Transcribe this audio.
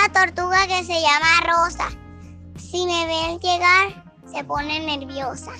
una tortuga que se llama Rosa. Si me ven llegar, se pone nerviosa.